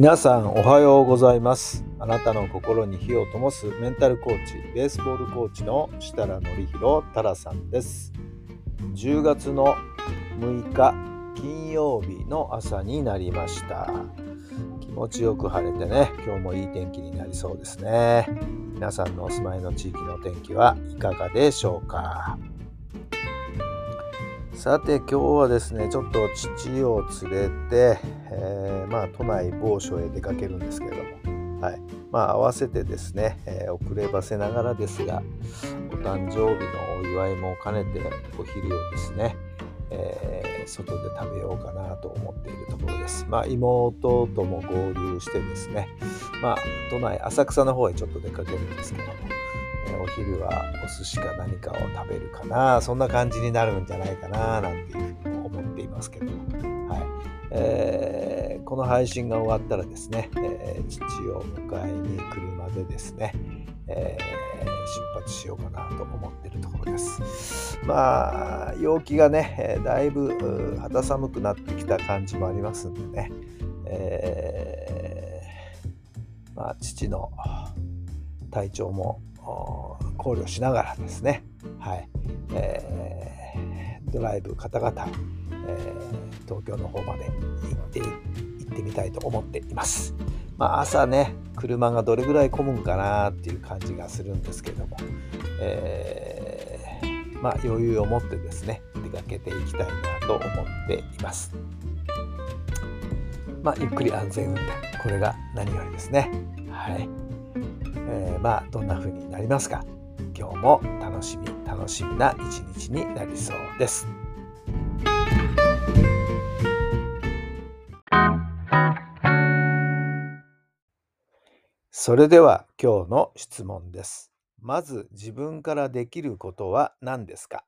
皆さんおはようございます。あなたの心に火を灯すメンタルコーチベースボールコーチの設楽範弘太良さんです。10月の6日金曜日の朝になりました。気持ちよく晴れてね今日もいい天気になりそうですね。皆さんのお住まいの地域の天気はいかがでしょうか？さて今日はですねちょっと父を連れて、えーまあ、都内某所へ出かけるんですけれども、はい。まあ、合わせてですね、えー遅ればせながらですがお誕生日のお祝いも兼ねてお昼をですね、えー外で食べようかなと思っているところです。まあ、妹とも合流してですね、まあ、都内浅草の方へちょっと出かけるんですけども、お昼はお寿司か何かを食べるかなそんな感じになるんじゃないかななんていうふうに思っていますけども、はいえーこの配信が終わったらですね、えー父を迎えに車でですね、えー出発しようかなと思っているところです。まあ陽気がね、だいぶ肌寒くなってきた感じもありますんでね、えーまあ、父の体調も考慮しながらですね、はいえードライブ方々、えー東京の方まで行って行ってみたいと思っています。まあ、朝ね車がどれぐらい混むんかなっていう感じがするんですけども、えーまあ、余裕を持ってですね出かけていきたいなと思っています。まあ、ゆっくり安全運転これが何よりですね。はいえーまあどんな風になりますか？今日も楽しみ楽しみな一日になりそうです。それでは今日の質問です。まず自分からできることは何ですか？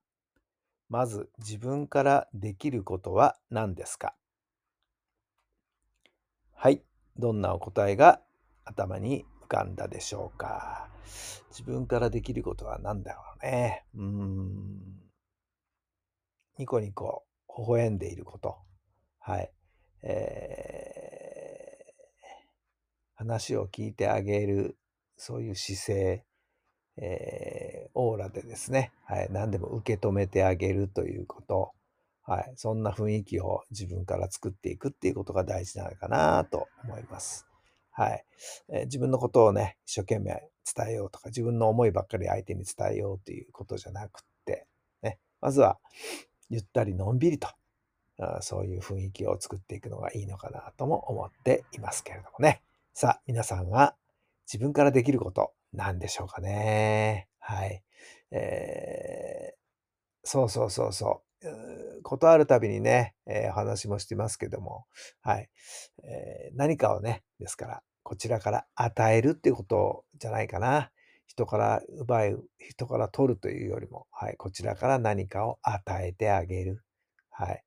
まず自分からできることは何ですか？はい、どんなお答えが頭にかんだでしょうか自分からできることは何だろうね。うん。ニコニコ微笑んでいること。はい。えー話を聞いてあげる、そういう姿勢、えーオーラでですね、はい、何でも受け止めてあげるということ。はい、そんな雰囲気を自分から作っていくっていうことが大事なのかなと思います。はい、え自分のことをね、一生懸命伝えようとか、自分の思いばっかり相手に伝えようということじゃなくって、ね、まずはゆったりのんびりと、あそういう雰囲気を作っていくのがいいのかなとも思っていますけれどもね。さあ、皆さんは自分からできること何でしょうかね。はい。えーそうそうそうそう。ことあるたびにね、えーお話もしてますけども、はい。えー何かをね、ですから、こちらから与えるっていうことじゃないかな。人から奪う、人から取るというよりも、はい。こちらから何かを与えてあげる。はい。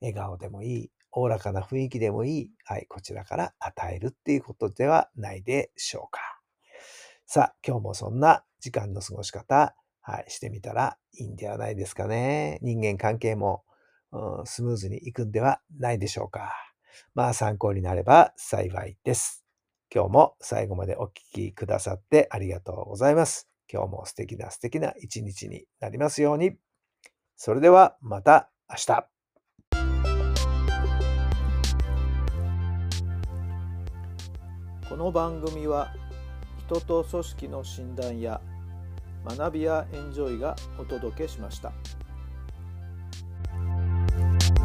笑顔でもいい、おおらかな雰囲気でもいい、はい。こちらから与えるっていうことではないでしょうか。さあ、今日もそんな時間の過ごし方、はい、してみたらいいんではないですかね。人間関係も、うんスムーズにいくんではないでしょうか。まあ参考になれば幸いです。今日も最後までお聞きくださってありがとうございます。今日も素敵な素敵な一日になりますように。それではまた明日。この番組は人と組織の診断や学びやエンジョイがお届けしました。